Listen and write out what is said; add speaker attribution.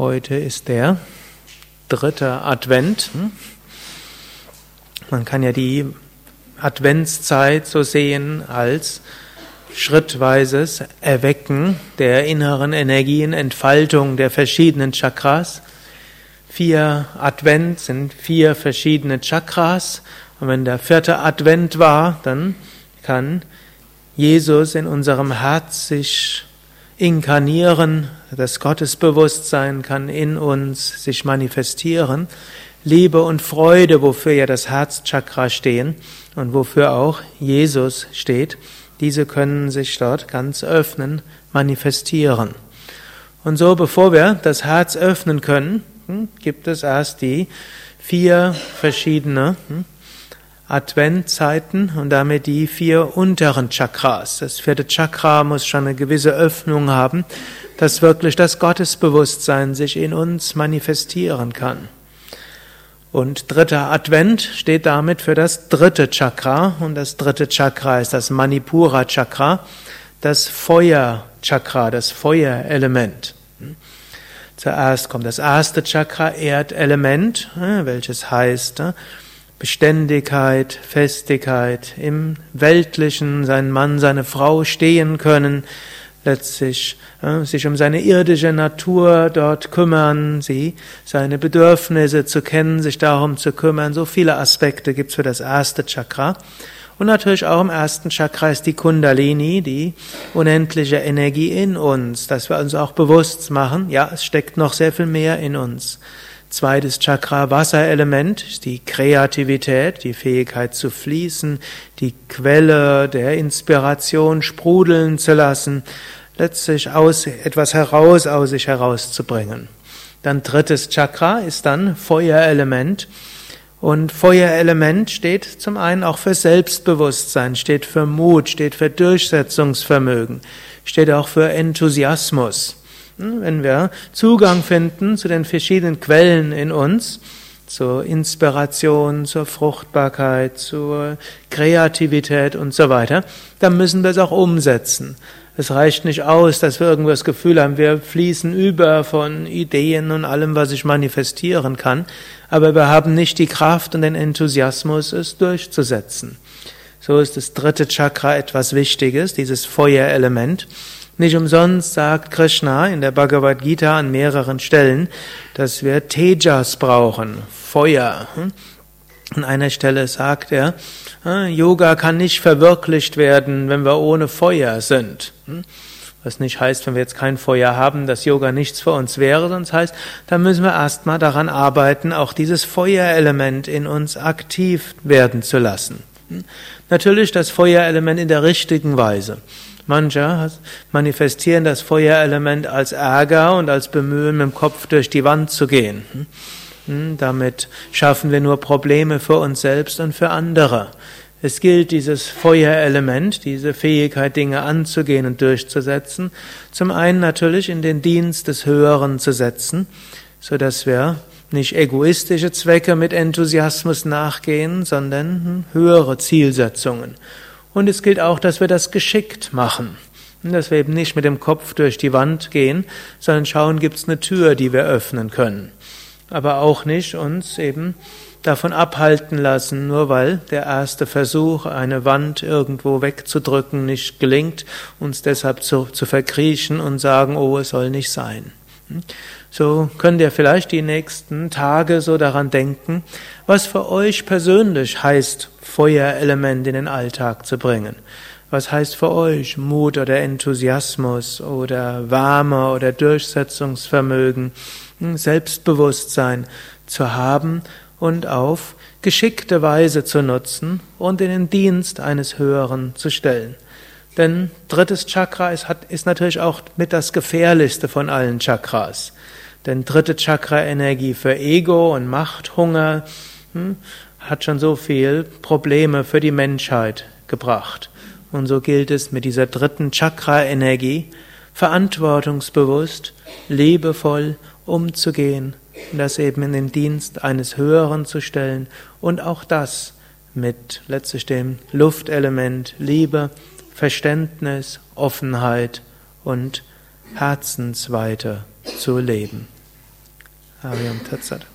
Speaker 1: Heute ist der dritte Advent. Man kann ja die Adventszeit so sehen als schrittweises Erwecken der inneren Energien, Entfaltung der verschiedenen Chakras. Vier Advent sind vier verschiedene Chakras. Und wenn der vierte Advent war, dann kann Jesus in unserem Herz sich inkarnieren, das Gottesbewusstsein kann in uns sich manifestieren. Liebe und Freude, wofür ja das Herzchakra stehen und wofür auch Jesus steht, diese können sich dort ganz öffnen, manifestieren. Und so, bevor wir das Herz öffnen können, hm, gibt es erst die vier verschiedene hm, Adventzeiten und damit die vier unteren Chakras. Das vierte Chakra muss schon eine gewisse Öffnung haben, dass wirklich das Gottesbewusstsein sich in uns manifestieren kann. Und dritter Advent steht damit für das dritte Chakra und das dritte Chakra ist das Manipura Chakra, das Feuer Chakra, das Feuerelement. Zuerst kommt das erste Chakra, Erdelement, welches heißt Beständigkeit, Festigkeit, im Weltlichen sein Mann, seine Frau stehen können, letztlich äh, sich um seine irdische Natur dort kümmern, sie seine Bedürfnisse zu kennen, sich darum zu kümmern. So viele Aspekte gibt's für das erste Chakra. Und natürlich auch im ersten Chakra ist die Kundalini, die unendliche Energie in uns, dass wir uns auch bewusst machen, ja, es steckt noch sehr viel mehr in uns. Zweites Chakra Wasserelement die Kreativität, die Fähigkeit zu fließen, die Quelle der Inspiration sprudeln zu lassen, letztlich aus etwas heraus aus sich herauszubringen. Dann drittes Chakra ist dann Feuerelement. Und Feuerelement steht zum einen auch für Selbstbewusstsein, steht für Mut, steht für Durchsetzungsvermögen, steht auch für Enthusiasmus. Wenn wir Zugang finden zu den verschiedenen Quellen in uns, zur Inspiration, zur Fruchtbarkeit, zur Kreativität und so weiter, dann müssen wir es auch umsetzen. Es reicht nicht aus, dass wir irgendwo das Gefühl haben, wir fließen über von Ideen und allem, was sich manifestieren kann, aber wir haben nicht die Kraft und den Enthusiasmus, es durchzusetzen. So ist das dritte Chakra etwas Wichtiges, dieses Feuerelement. Nicht umsonst sagt Krishna in der Bhagavad Gita an mehreren Stellen, dass wir Tejas brauchen, Feuer. An einer Stelle sagt er, ah, Yoga kann nicht verwirklicht werden, wenn wir ohne Feuer sind. Was nicht heißt, wenn wir jetzt kein Feuer haben, dass Yoga nichts für uns wäre, sonst heißt, da müssen wir erstmal daran arbeiten, auch dieses Feuerelement in uns aktiv werden zu lassen. Natürlich das Feuerelement in der richtigen Weise. Manche manifestieren das Feuerelement als Ärger und als Bemühen, mit dem Kopf durch die Wand zu gehen. Hm, damit schaffen wir nur Probleme für uns selbst und für andere. Es gilt, dieses Feuerelement, diese Fähigkeit, Dinge anzugehen und durchzusetzen, zum einen natürlich in den Dienst des Höheren zu setzen, so dass wir nicht egoistische Zwecke mit Enthusiasmus nachgehen, sondern hm, höhere Zielsetzungen. Und es gilt auch, dass wir das geschickt machen. Dass wir eben nicht mit dem Kopf durch die Wand gehen, sondern schauen, gibt es eine Tür, die wir öffnen können. Aber auch nicht uns eben davon abhalten lassen, nur weil der erste Versuch, eine Wand irgendwo wegzudrücken, nicht gelingt, uns deshalb zu, zu verkriechen und sagen, oh, es soll nicht sein. So könnt ihr vielleicht die nächsten Tage so daran denken, was für euch persönlich heißt, Feuerelement in den Alltag zu bringen. Was heißt für euch Mut oder Enthusiasmus oder Wärme oder Durchsetzungsvermögen, hm, Selbstbewusstsein zu haben und auf geschickte Weise zu nutzen und in den Dienst eines Höheren zu stellen. Denn drittes Chakra ist, hat, ist natürlich auch mit das gefährlichste von allen Chakras. Denn dritte Chakra Energie für Ego und Machthunger hm, hat schon so viel Probleme für die Menschheit gebracht. Und so gilt es mit dieser dritten Chakra Energie verantwortungsbewusst, liebevoll umzugehen das eben in den Dienst eines Höheren zu stellen und auch das mit letztlich dem Luftelement Liebe Verständnis, Offenheit und Herzensweite zu leben. Ariam Tatsat.